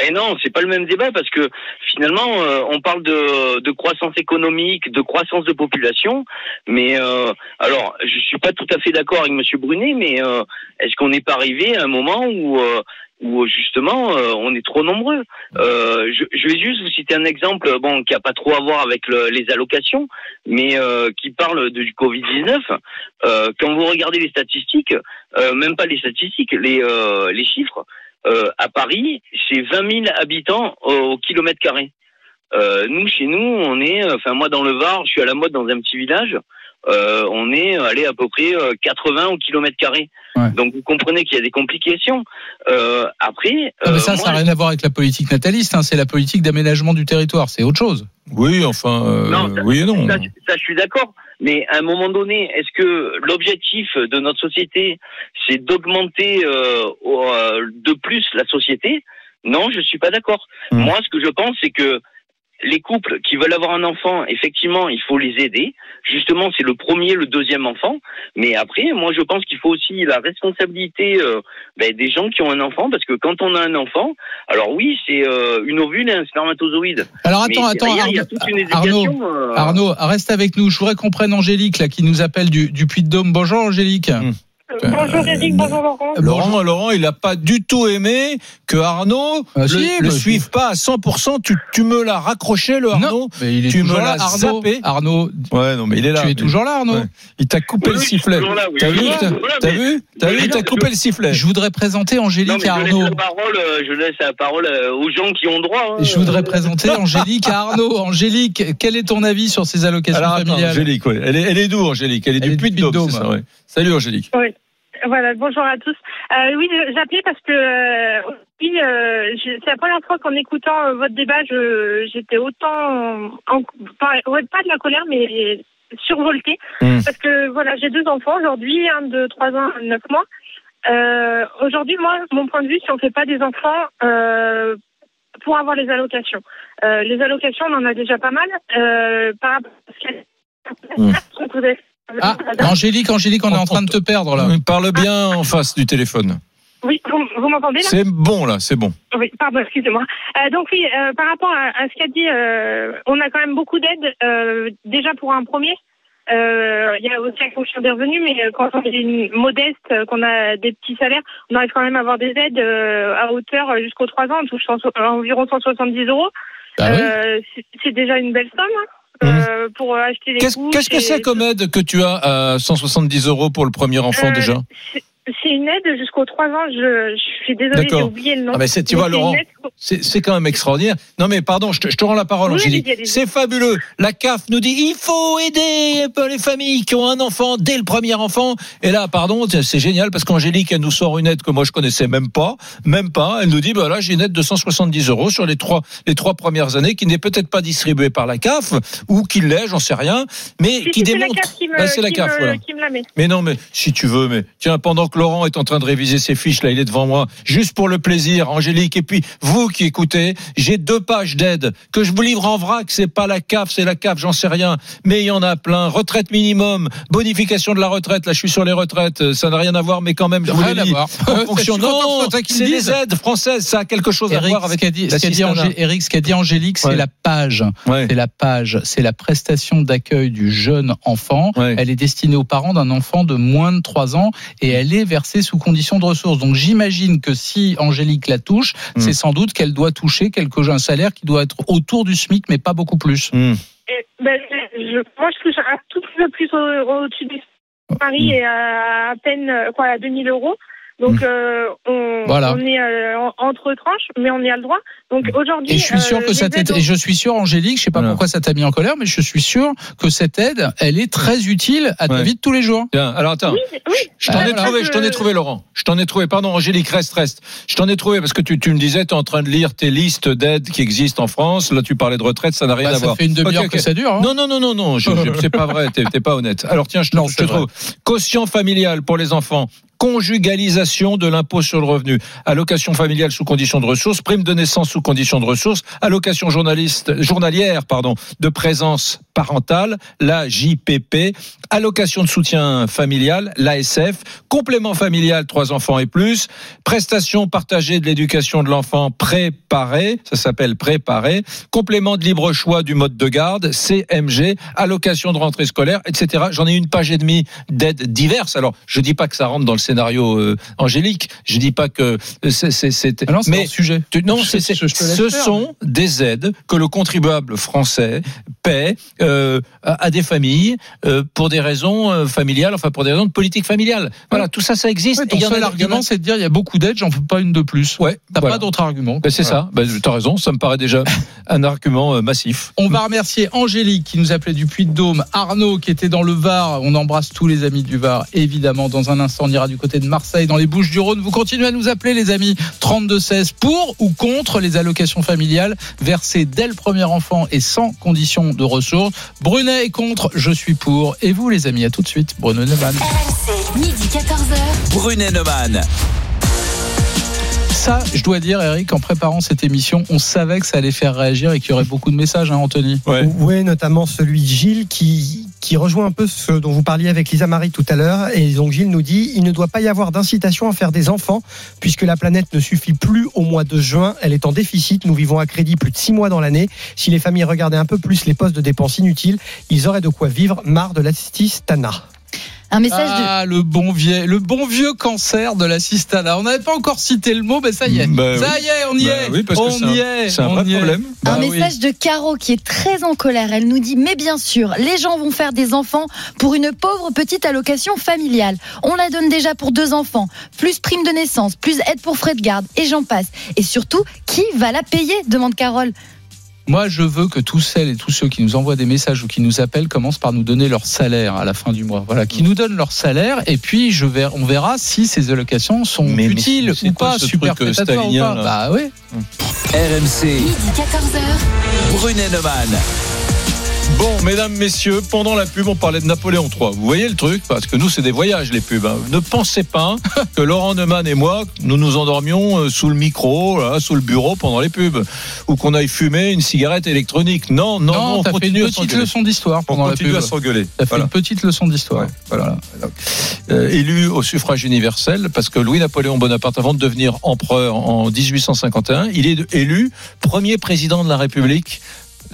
Et non, c'est pas le même débat parce que finalement, euh, on parle de, de croissance économique, de croissance de population, mais euh, alors je suis pas tout à fait d'accord avec Monsieur Brunet, mais euh, est-ce qu'on n'est pas arrivé à un moment où euh, où justement euh, on est trop nombreux? Euh, je, je vais juste vous citer un exemple, bon, qui a pas trop à voir avec le- les allocations, mais euh, qui parle de- du Covid 19. Euh, quand vous regardez les statistiques, euh, même pas les statistiques, les euh, les chiffres. Euh, à Paris, c'est 20 000 habitants au, kilomètre carré. Euh, nous, chez nous, on est, enfin moi dans le Var, je suis à la mode dans un petit village. Euh, on est allé à peu près euh, 80 au kilomètre carré. Ouais. Donc vous comprenez qu'il y a des complications. Euh, après, mais euh, ça, moi, ça n'a rien à voir avec la politique nataliste. hein. C'est la politique d'aménagement du territoire. C'est autre chose. Oui, enfin, euh, Non, ça- oui et non. Ça, ça, je suis d'accord. Mais à un moment donné, est-ce que l'objectif de notre société, c'est d'augmenter euh, au- euh, de plus la société? Non, je suis pas d'accord. Hmm. Moi, ce que je pense, c'est que les couples qui veulent avoir un enfant, effectivement, il faut les aider. Justement, c'est le premier, le deuxième enfant. Mais après, moi, je pense qu'il faut aussi la responsabilité euh, ben, des gens qui ont un enfant, parce que quand on a un enfant, alors oui, c'est euh, une ovule et un spermatozoïde. Alors Mais attends, attends, derrière, il y a Arnaud, toute une Arnaud, éducation. euh, Arnaud, reste avec nous. Je voudrais qu'on prenne Angélique là, qui nous appelle du, du Puy-de-Dôme. Bonjour Angélique. Hmm. Bonjour Eric, bonjour Laurent. Laurent, Laurent, il n'a pas du tout aimé que Arnaud Ah, le, si, le bah, suive pas à 100%. Tu, tu me l'as raccroché, le Arnaud Non, mais il est tu me l'as Arnaud. zappé. Arnaud, Ouais, non, mais il est là. tu es toujours là, Arnaud. Ouais. Il t'a coupé Oui, le sifflet. là, oui. T'as vu T'as mais- vu T'as vu Il t'a je- coupé le sifflet. Je voudrais présenter Angélique à je laisse Arnaud. la parole, euh, je laisse la parole euh, aux gens qui ont droit. hein. Je voudrais présenter Angélique à Arnaud. Angélique, quel est ton avis sur ces allocations Alors, attends, familiales? Angélique, ouais. elle, est, elle est d'où, Angélique? Elle est du Puy-de-Dôme. Salut, Angélique. Voilà, bonjour à tous. Euh, oui, j'appelais parce que euh, oui, euh, c'est la première fois qu'en écoutant euh, votre débat, je, j'étais autant, en, pas, pas de la colère, mais survoltée. Mm. Parce que voilà, j'ai deux enfants aujourd'hui, un de 3 ans, un de 9 mois. Euh, aujourd'hui, moi, mon point de vue, si on fait pas des enfants euh, pour avoir les allocations, euh, les allocations, on en a déjà pas mal. Euh, par rapport à ce Mm. Avez- Ah, Angélique, Angélique, on est en train de te perdre là. Parle bien en face du téléphone. Oui, vous, vous m'entendez là? C'est bon, là, c'est bon. Oui, pardon, excusez-moi. Euh, donc oui, euh, par rapport à, à ce qu'a dit, euh, on a quand même beaucoup d'aides euh, déjà pour un premier. Euh, Il y a aussi la fonction des revenus, mais quand on est une modeste, qu'on a des petits salaires, on arrive quand même à avoir des aides euh, à hauteur jusqu'aux 3 ans, on touche cent- environ 170 euros. Bah oui. Euh, c'est- c'est déjà une belle somme hein, euh, pour acheter les Qu'est-ce que et- c'est comme aide que tu as à 170 euros pour le premier enfant Euh, déjà? C'est- une aide jusqu'aux 3 ans. Je, je suis désolée, j'ai oublié le nom. Ah, tu Mais vois, Laurent, C'est quand même extraordinaire. Non mais pardon, je te, je te rends la parole, Oui, Angélique. C'est fabuleux. La CAF nous dit il faut aider les familles qui ont un enfant dès le premier enfant. Et là, pardon, c'est- génial parce qu'Angélique, elle nous sort une aide que moi je connaissais même pas, même pas. Elle nous dit bah là j'ai une aide de 170 euros sur les trois les trois premières années qui n'est peut-être pas distribuée par la CAF ou qui l'est, j'en sais rien, mais Si, qui si, c'est la démontre. CAF qui me, Ah, la qui CAF, me- voilà. qui me la met. Mais non, mais si tu veux, mais tiens, pendant que Laurent est en train de réviser ses fiches, là, il est devant moi, juste pour le plaisir, Angélique, et puis vous qui écoutez, j'ai deux pages d'aide que je vous livre en vrac, c'est pas la CAF, c'est la CAF, j'en sais rien, mais il y en a plein. Retraite minimum, bonification de la retraite, là, je suis sur les retraites, euh, ça n'a rien à voir, mais quand même, je vous les. En suis fonction, ce non, c'est des aides françaises, ça a quelque chose à voir ce avec qu'a dit, ce qu'a dit. Angé- Eric, ce qu'a dit Angélique, c'est Ouais. la page. Ouais. C'est la page, c'est la prestation d'accueil du jeune enfant. Ouais. Elle est destinée aux parents d'un enfant de moins de 3 ans et elle est versée sous condition de ressources. Donc j'imagine que si Angélique la touche, Hmm. c'est sans doute qu'elle doit toucher quelque un salaire qui doit être autour du SMIC, mais pas beaucoup plus. Hmm. Et, ben, je, moi, je touche un tout petit peu plus au- au-dessus du Paris et à, à peine euh, quoi, à 2000 euros. Donc, euh, on, Voilà. on est euh, en- entre tranches, mais on y a le droit. Donc, aujourd'hui. Et je suis sûr euh, que cette les aide, et je suis sûr, Angélique, je sais pas Voilà. pourquoi ça t'a mis en colère, mais je suis sûr que cette aide, elle est très utile à ta Ouais. vie de tous les jours. Tiens, alors attends. Oui, oui. Je t'en ai voilà. trouvé, je t'en ai trouvé, Laurent. Je t'en ai trouvé. Pardon, Angélique, reste, reste. Je t'en ai trouvé parce que tu, tu me disais, tu es en train de lire tes listes d'aides qui existent en France. Là, tu parlais de retraite, ça n'a rien Bah, à ça voir. fait une demi-heure Ok, ok. que ça dure. hein. Non, non, non, non, non, je- je- c'est pas vrai, t'es t'es pas honnête. Alors tiens, je te, Non, je te c'est vrai. trouve. Quotient familial pour les enfants. Conjugalisation de l'impôt sur le revenu, allocation familiale sous condition de ressources, prime de naissance sous condition de ressources, allocation journaliste, journalière de présence parentale, la JPP, allocation de soutien familial, l'ASF, complément familial trois enfants et plus, prestation partagée de l'éducation de l'enfant préparé, ça s'appelle préparé, complément de libre choix du mode de garde, CMG, allocation de rentrée scolaire, etc. J'en ai une page et demie d'aides diverses. Alors, je dis pas que ça rentre dans le scénario euh, angélique, je dis pas que c'est c'est Ah c'est mais hors sujet. tu- non, Je- je- je ce faire. sont des aides que le contribuable français paie euh, à, à des familles euh, pour des raisons euh, familiales, enfin pour des raisons de politique familiale. Voilà, tout ça, ça existe. Ouais, Et ton a- seul argument, c'est de dire il y a beaucoup d'aides, j'en veux pas une de plus. Ouais, T'as voilà. pas d'autre argument. Ben, c'est ça. Ben, tu as raison. Ça me paraît déjà un argument massif. On va remercier Angélique qui nous appelait du Puy-de-Dôme, Arnaud qui était dans le Var. On embrasse tous les amis du Var, évidemment. Dans un instant, on ira du côté de Marseille, dans les Bouches-du-Rhône. Vous continuez à nous appeler, les amis. 32-16 pour ou contre les allocations familiales versées dès le premier enfant et sans condition de ressources. Brunet est contre, je suis pour. Et vous, les amis, à tout de suite. Bruno Neumann. RMC, midi 14h. Brunet Neumann. Ça, je dois dire, Eric, en préparant cette émission, on savait que ça allait faire réagir et qu'il y aurait beaucoup de messages, hein, Anthony. Oui, notamment celui de Gilles qui, qui rejoint un peu ce dont vous parliez avec Lisa Marie tout à l'heure. Et donc Gilles nous dit il ne doit pas y avoir d'incitation à faire des enfants puisque la planète ne suffit plus au mois de juin. Elle est en déficit. Nous vivons à crédit plus de six mois dans l'année. Si les familles regardaient un peu plus les postes de dépenses inutiles, ils auraient de quoi vivre. Marre de l'assistana. Un message de. Ah, le bon vieux, le bon vieux cancer de la cistana. On n'avait pas encore cité le mot, mais ça y est. Bah ça oui. y est, on y Bah est. oui, parce que on c'est un- y est. c'est un vrai problème. Bah un oui. message de Caro qui est très en colère. Elle nous dit Mais bien sûr, les gens vont faire des enfants pour une pauvre petite allocation familiale. On la donne déjà pour deux enfants, plus prime de naissance, plus aide pour frais de garde, et j'en passe. Et surtout, qui va la payer? demande Carole. Moi, je veux que tous celles et tous ceux qui nous envoient des messages ou qui nous appellent commencent par nous donner leur salaire à la fin du mois. Voilà, qui nous donnent leur salaire et puis je on verra si ces allocations sont Mais- utiles c'est ou quoi pas, ce superfétatoires truc, euh, ou pas. Bah oui. RMC, Midi 14h. Brunet Neumann. Bon, mesdames, messieurs, pendant la pub, on parlait de Napoléon III. Vous voyez le truc? Parce que nous, c'est des voyages, les pubs. hein. Ne pensez pas que Laurent Neumann et moi, nous nous endormions euh, sous le micro, là, sous le bureau pendant les pubs. Ou qu'on aille fumer une cigarette électronique. Non, non, non, Non, on t'as fait une continue petite leçon d'histoire On pendant la continue pub. à s'engueuler. T'as fait Voilà. une petite leçon d'histoire. Ouais, voilà. Euh, élu au suffrage universel, parce que Louis-Napoléon Bonaparte, avant de devenir empereur en 1851, il est élu premier président de la République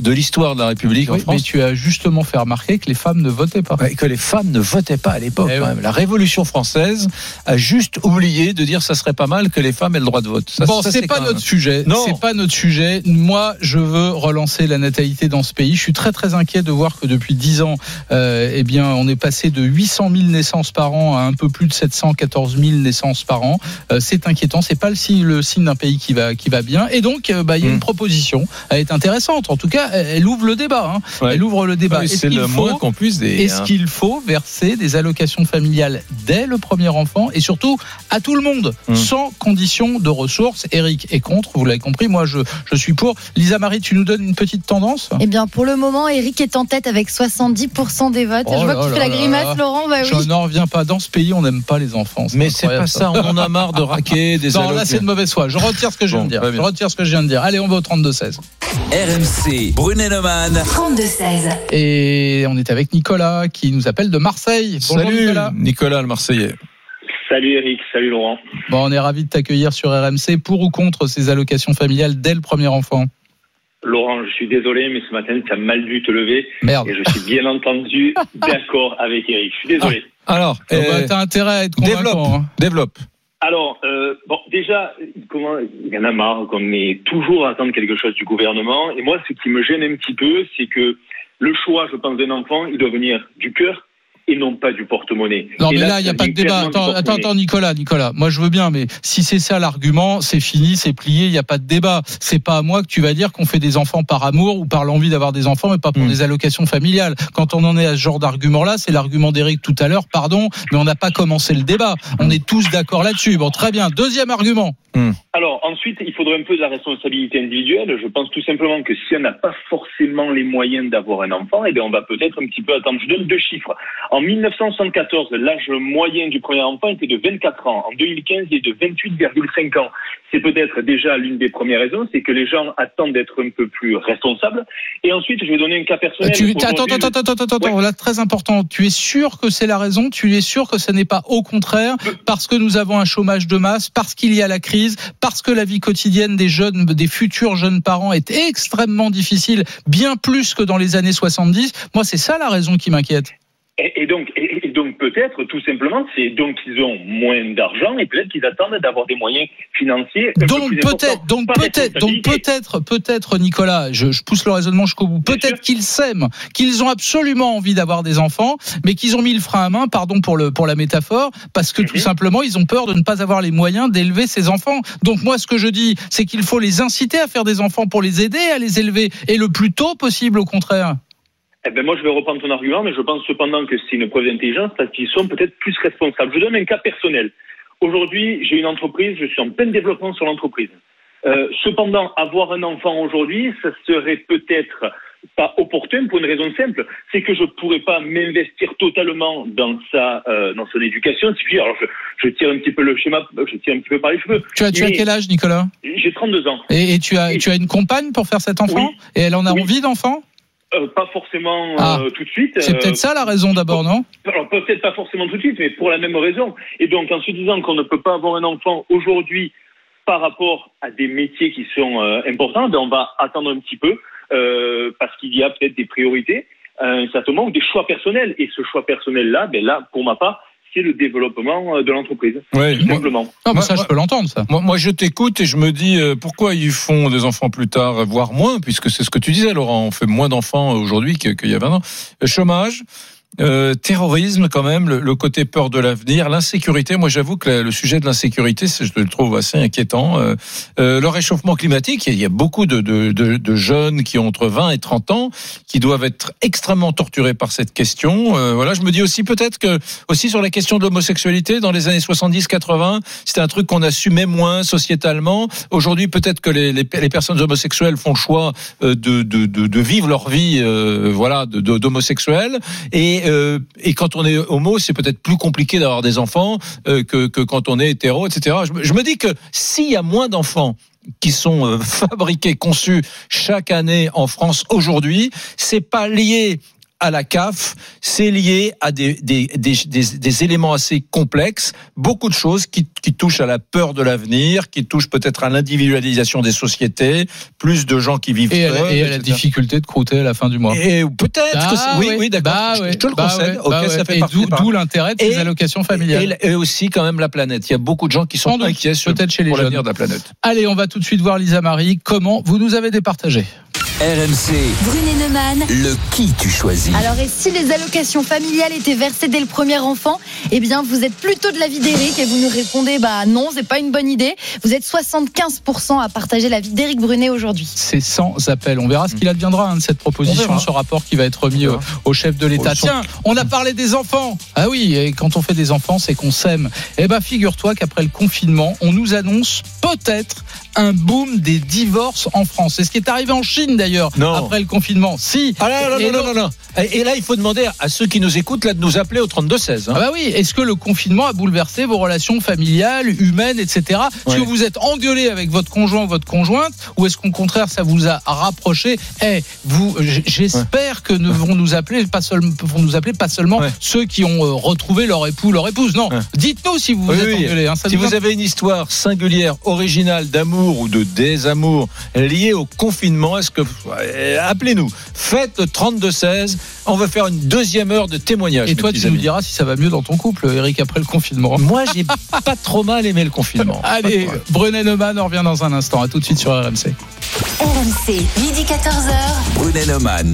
de l'histoire de la République en Oui, mais France. tu as justement fait remarquer que les femmes ne votaient pas. Ouais, que les femmes ne votaient pas à l'époque. Eh quand ouais. même. La Révolution française a juste oublié de dire ça serait pas mal que les femmes aient le droit de vote. Ça, bon, c'est pas notre sujet. Non. C'est pas notre sujet. Moi, je veux relancer la natalité dans ce pays. Je suis très très inquiet de voir que depuis 10 ans, euh, eh bien, on est passé de 800 000 naissances par an à un peu plus de 714 000 naissances par an. Euh, c'est inquiétant. C'est pas le signe, le signe d'un pays qui va qui va bien. Et donc, euh, bah, il y a une proposition. Elle est intéressante. En tout cas, elle, elle ouvre le débat. hein. Ouais. Elle ouvre le débat. Oui, Est-ce c'est qu'il le faut- moins qu'on puisse dire. est-ce qu'il faut verser des allocations familiales dès le premier enfant et surtout à tout le monde, Hum. sans condition de ressources? Eric est contre, vous l'avez compris, moi je, je suis pour. Lisa Marie, tu nous donnes une petite tendance? Eh bien, pour le moment, Eric est en tête avec 70% des votes. Oh Je vois que tu fais la grimace, là. Laurent. Bah Je n'en reviens pas. Dans ce pays, on n'aime pas les enfants. Mais c'est pas ça, on en a marre de raquer des Non, là c'est de mauvaise foi. Je retire ce que je viens de dire. Je retire ce que je viens de dire. Allez, on va au 32-16. RMC, Brunet-Neumann. 32-16. Et on est avec Nicolas qui nous appelle de Marseille. Bonjour Salut Nicolas. Nicolas le Marseillais. Salut Eric, salut Laurent. Bon, on est ravi de t'accueillir sur RMC. Pour ou contre ces allocations familiales dès le premier enfant Laurent, je suis désolé, mais ce matin, tu as mal dû te lever. Merde. Et je suis bien entendu d'accord avec Eric. Je suis désolé. Alors, Ah bah, euh, T'as intérêt à être développe, convaincant. hein. développe. Alors, euh, bon, déjà, comment, il y en a marre qu'on ait toujours à attendre quelque chose du gouvernement. Et moi, ce qui me gêne un petit peu, c'est que le choix, je pense, d'un enfant, il doit venir du cœur et non pas du porte-monnaie. Non, Et mais là, il n'y a pas de débat. Attends, attends, Nicolas, Nicolas. Moi, je veux bien, mais si c'est ça l'argument, c'est fini, c'est plié, il n'y a pas de débat. C'est pas à moi que tu vas dire qu'on fait des enfants par amour ou par l'envie d'avoir des enfants, mais pas pour Hmm. des allocations familiales. Quand on en est à ce genre d'argument-là, c'est l'argument d'Éric tout à l'heure, pardon, mais on n'a pas commencé le débat. On est tous d'accord là-dessus. Bon, très bien. Deuxième argument. Alors ensuite, il faudrait un peu de la responsabilité individuelle. Je pense tout simplement que si on n'a pas forcément les moyens d'avoir un enfant, eh bien on va peut-être un petit peu attendre. Je donne deux chiffres. En 1974, l'âge moyen du premier enfant était de 24 ans. En 2015, il est de 28,5 ans. C'est peut-être déjà l'une des premières raisons, c'est que les gens attendent d'être un peu plus responsables. Et ensuite, je vais donner un cas personnel. Tu, attends, attends, attends, attends, attends, là, très important. Tu es sûr que c'est la raison? Tu es sûr que ce n'est pas au contraire parce que nous avons un chômage de masse, parce qu'il y a la crise, parce que la vie quotidienne des jeunes, des futurs jeunes parents est extrêmement difficile, bien plus que dans les années 70. Moi, c'est ça la raison qui m'inquiète. Et, et donc, et, et donc peut-être, tout simplement, c'est donc qu'ils ont moins d'argent et peut-être qu'ils attendent d'avoir des moyens financiers. peu Donc peut-être, donc peut-être, donc peut-être, peut-être, Nicolas, je, je pousse le raisonnement jusqu'au bout. Peut-être qu'ils s'aiment, qu'ils ont absolument envie d'avoir des enfants, mais qu'ils ont mis le frein à main, pardon pour le pour la métaphore, parce que tout Mhm. simplement ils ont peur de ne pas avoir les moyens d'élever ces enfants. Donc moi, ce que je dis, c'est qu'il faut les inciter à faire des enfants pour les aider à les élever, et le plus tôt possible, au contraire. Eh ben moi, je vais reprendre ton argument, mais je pense cependant que c'est une preuve d'intelligence parce qu'ils sont peut-être plus responsables. Je donne un cas personnel. Aujourd'hui, j'ai une entreprise, je suis en plein développement sur l'entreprise. Euh, cependant, avoir un enfant aujourd'hui, ça serait peut-être pas opportun pour une raison simple, c'est que je pourrais pas m'investir totalement dans sa euh, dans son éducation. Si puis, alors je, je tire un petit peu le schéma, je tire un petit peu par les cheveux. Tu as, tu as Mais quel âge, Nicolas? J'ai 32 ans. et, et tu as, tu as une compagne pour faire cet enfant? Oui. Et elle en a Oui. envie d'enfant? Euh, pas forcément Ah. euh, tout de suite. C'est Euh, peut-être ça la raison d'abord, non? Alors peut-être pas forcément tout de suite, mais pour la même raison. Et donc en se disant qu'on ne peut pas avoir un enfant aujourd'hui par rapport à des métiers qui sont euh, importants, ben on va attendre un petit peu euh, parce qu'il y a peut-être des priorités à un certain moment ou des choix personnels. Et ce choix personnel-là, ben là, pour ma part, c'est le développement euh, de l'entreprise, Ouais, tout moi- simplement. Ah, bah, Moi- Ça, je peux l'entendre, ça. Moi, moi, je t'écoute et je me dis euh, pourquoi ils font des enfants plus tard, voire moins, puisque c'est ce que tu disais, Laurent. On fait moins d'enfants aujourd'hui que- qu'il y a 20 ans. Euh, Chômage. Euh, terrorisme quand même, le, le côté peur de l'avenir, l'insécurité. Moi, j'avoue que la- le sujet de l'insécurité, je le trouve assez inquiétant. Euh, euh, le réchauffement climatique, il y a beaucoup de, de, de, de jeunes qui ont entre 20 et 30 ans qui doivent être extrêmement torturés par cette question. Euh, voilà, je me dis aussi peut-être que aussi sur la question de l'homosexualité dans les années 70-80, c'était un truc qu'on assumait moins sociétalement. Aujourd'hui, peut-être que les, les, les personnes homosexuelles font le choix euh, de, de, vivre leur vie, voilà, d'homosexuels. Et, euh, et quand on est homo, c'est peut-être plus compliqué d'avoir des enfants euh, que, quand on est hétéro, etc. Je, me- je me dis que s'il y a moins d'enfants qui sont euh, fabriqués, conçus chaque année en France aujourd'hui, c'est pas lié à la CAF, c'est lié à des, des, des, des, des éléments assez complexes, beaucoup de choses qui, qui touchent à la peur de l'avenir, qui touchent peut-être à l'individualisation des sociétés, plus de gens qui vivent Et, à, seuls, la- et à la difficulté de croûter à la fin du mois. Et peut-être Ah oui, ouais, oui, d'accord. bah je, te le bah concède. bah ça ouais. fait Et partie d'où- l'intérêt de ces allocations familiales. Et, et aussi quand même la planète. Il y a beaucoup de gens qui sont inquiets peut-être chez les pour l'avenir de la planète. Allez, on va tout de suite voir Lisa Marie. Comment vous nous avez départagé RMC, Brunet Neumann. le qui tu choisis Alors, et si les allocations familiales étaient versées dès le premier enfant, eh bien, vous êtes plutôt de l'avis d'Éric et vous nous répondez, bah non, c'est pas une bonne idée. Vous êtes 75% à partager l'avis d'Éric Brunet aujourd'hui. C'est sans appel. On verra ce qu'il adviendra hein, de cette On proposition, ce rapport qui va être remis au, chef de l'État. Tiens, on a parlé des enfants. Ah oui, et quand on fait des enfants, c'est qu'on s'aime. Eh ben, figure-toi qu'après le confinement, on nous annonce peut-être un boom des divorces en France. C'est ce qui est arrivé en Chine d'ailleurs Non. après le confinement. Si. Ah là, Et non, non, donc- non, non. Et et là, il faut demander à ceux qui nous écoutent là de nous appeler au 32-16. hein. Ah bah oui, est-ce que le confinement a bouleversé vos relations familiales, humaines, etc. Est-ce Ouais. que vous êtes engueulé avec votre conjoint votre conjointe ou est-ce qu'au contraire ça vous a rapproché? Eh, vous, j'espère que ne vont nous appeler pas seulement vont nous appeler pas seulement Ouais. ceux qui ont euh, retrouvé leur époux, leur épouse. Non, dites-nous si vous vous Oui, êtes oui. engueulé. hein, si vous avez une histoire singulière, originale d'amour ou de désamour liée au confinement, est-ce que appelez-nous. Faites le 32-16. On va faire une deuxième heure de témoignage. Et toi, tu nous diras si ça va mieux dans ton couple, Eric, après le confinement. Moi, j'ai pas trop mal aimé le confinement. Allez. Brunet Neumann, on revient dans un instant. À tout de suite sur RMC. RMC, midi 14h. Brunet Neumann.